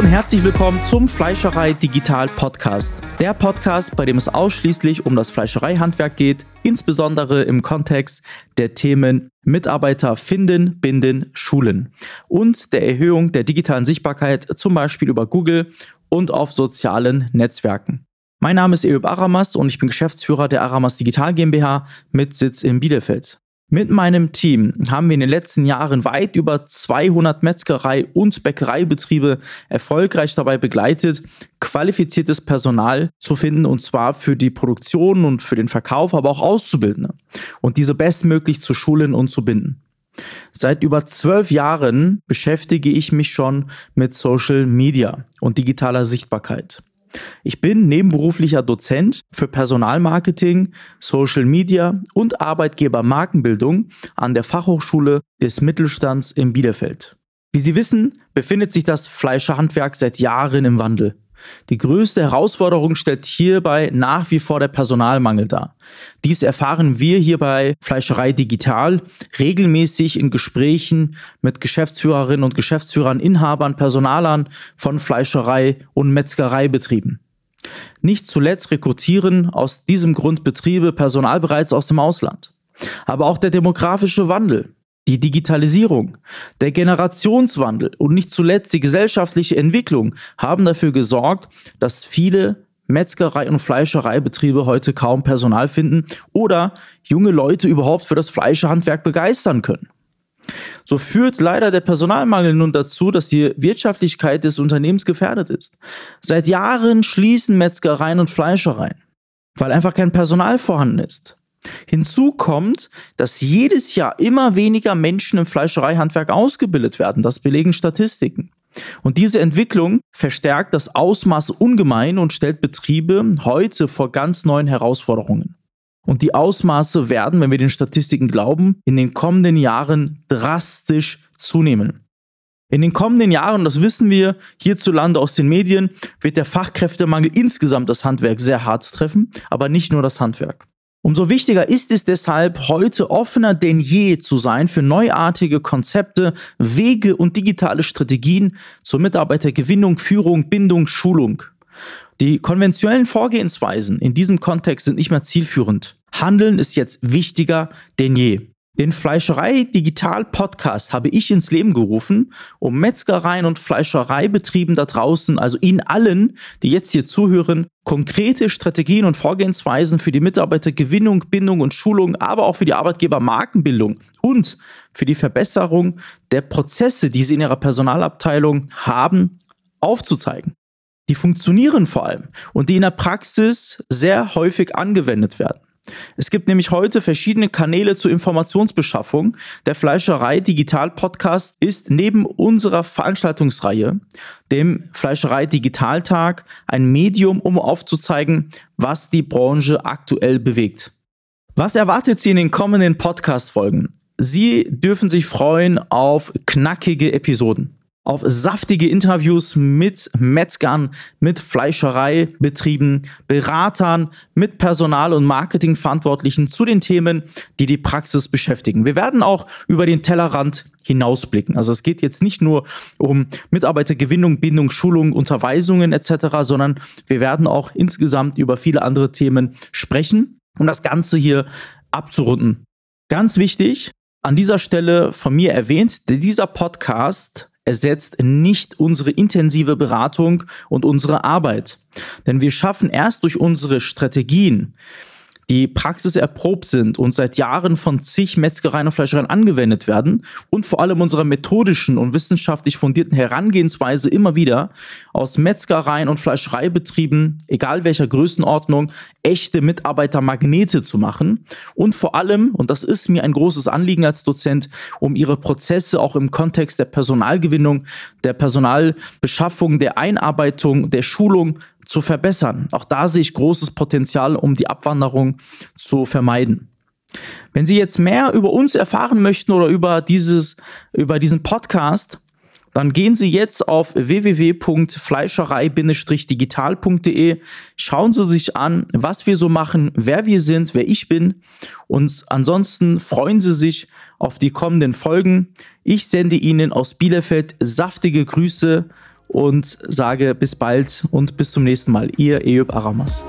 herzlich willkommen zum Fleischerei Digital Podcast. Der Podcast, bei dem es ausschließlich um das Fleischereihandwerk geht, insbesondere im Kontext der Themen Mitarbeiter finden, binden, schulen und der Erhöhung der digitalen Sichtbarkeit, zum Beispiel über Google und auf sozialen Netzwerken. Mein Name ist Eub Aramas und ich bin Geschäftsführer der Aramas Digital GmbH mit Sitz in Bielefeld. Mit meinem Team haben wir in den letzten Jahren weit über 200 Metzgerei- und Bäckereibetriebe erfolgreich dabei begleitet, qualifiziertes Personal zu finden und zwar für die Produktion und für den Verkauf, aber auch Auszubildende und diese bestmöglich zu schulen und zu binden. Seit über zwölf Jahren beschäftige ich mich schon mit Social Media und digitaler Sichtbarkeit. Ich bin nebenberuflicher Dozent für Personalmarketing, Social Media und Arbeitgebermarkenbildung an der Fachhochschule des Mittelstands in Bielefeld. Wie Sie wissen, befindet sich das Fleischerhandwerk seit Jahren im Wandel. Die größte Herausforderung stellt hierbei nach wie vor der Personalmangel dar. Dies erfahren wir hier bei Fleischerei Digital regelmäßig in Gesprächen mit Geschäftsführerinnen und Geschäftsführern, Inhabern, Personalern von Fleischerei und Metzgereibetrieben. Nicht zuletzt rekrutieren aus diesem Grund Betriebe Personal bereits aus dem Ausland. Aber auch der demografische Wandel die Digitalisierung, der Generationswandel und nicht zuletzt die gesellschaftliche Entwicklung haben dafür gesorgt, dass viele Metzgerei- und Fleischereibetriebe heute kaum Personal finden oder junge Leute überhaupt für das Fleischehandwerk begeistern können. So führt leider der Personalmangel nun dazu, dass die Wirtschaftlichkeit des Unternehmens gefährdet ist. Seit Jahren schließen Metzgereien und Fleischereien, weil einfach kein Personal vorhanden ist. Hinzu kommt, dass jedes Jahr immer weniger Menschen im Fleischereihandwerk ausgebildet werden. Das belegen Statistiken. Und diese Entwicklung verstärkt das Ausmaß ungemein und stellt Betriebe heute vor ganz neuen Herausforderungen. Und die Ausmaße werden, wenn wir den Statistiken glauben, in den kommenden Jahren drastisch zunehmen. In den kommenden Jahren, das wissen wir hierzulande aus den Medien, wird der Fachkräftemangel insgesamt das Handwerk sehr hart treffen, aber nicht nur das Handwerk. Umso wichtiger ist es deshalb, heute offener denn je zu sein für neuartige Konzepte, Wege und digitale Strategien zur Mitarbeitergewinnung, Führung, Bindung, Schulung. Die konventionellen Vorgehensweisen in diesem Kontext sind nicht mehr zielführend. Handeln ist jetzt wichtiger denn je. Den Fleischerei Digital Podcast habe ich ins Leben gerufen, um Metzgereien und Fleischereibetrieben da draußen, also Ihnen allen, die jetzt hier zuhören, konkrete Strategien und Vorgehensweisen für die Mitarbeitergewinnung, Bindung und Schulung, aber auch für die Arbeitgebermarkenbildung und für die Verbesserung der Prozesse, die Sie in Ihrer Personalabteilung haben, aufzuzeigen. Die funktionieren vor allem und die in der Praxis sehr häufig angewendet werden. Es gibt nämlich heute verschiedene Kanäle zur Informationsbeschaffung. Der Fleischerei Digital Podcast ist neben unserer Veranstaltungsreihe, dem Fleischerei Digitaltag, ein Medium, um aufzuzeigen, was die Branche aktuell bewegt. Was erwartet Sie in den kommenden Podcast-Folgen? Sie dürfen sich freuen auf knackige Episoden auf saftige Interviews mit Metzgern, mit Fleischereibetrieben, Beratern, mit Personal- und Marketingverantwortlichen zu den Themen, die die Praxis beschäftigen. Wir werden auch über den Tellerrand hinausblicken. Also es geht jetzt nicht nur um Mitarbeitergewinnung, Bindung, Schulung, Unterweisungen etc., sondern wir werden auch insgesamt über viele andere Themen sprechen, um das Ganze hier abzurunden. Ganz wichtig, an dieser Stelle von mir erwähnt, dieser Podcast ersetzt nicht unsere intensive Beratung und unsere Arbeit. Denn wir schaffen erst durch unsere Strategien, die praxiserprobt sind und seit Jahren von zig Metzgereien und Fleischereien angewendet werden und vor allem unserer methodischen und wissenschaftlich fundierten Herangehensweise immer wieder aus Metzgereien und Fleischereibetrieben, egal welcher Größenordnung, echte Mitarbeitermagnete zu machen und vor allem, und das ist mir ein großes Anliegen als Dozent, um ihre Prozesse auch im Kontext der Personalgewinnung, der Personalbeschaffung, der Einarbeitung, der Schulung zu verbessern. Auch da sehe ich großes Potenzial, um die Abwanderung zu vermeiden. Wenn Sie jetzt mehr über uns erfahren möchten oder über dieses, über diesen Podcast, dann gehen Sie jetzt auf www.fleischerei-digital.de. Schauen Sie sich an, was wir so machen, wer wir sind, wer ich bin. Und ansonsten freuen Sie sich auf die kommenden Folgen. Ich sende Ihnen aus Bielefeld saftige Grüße und sage bis bald und bis zum nächsten Mal. Ihr Eyüp Aramas.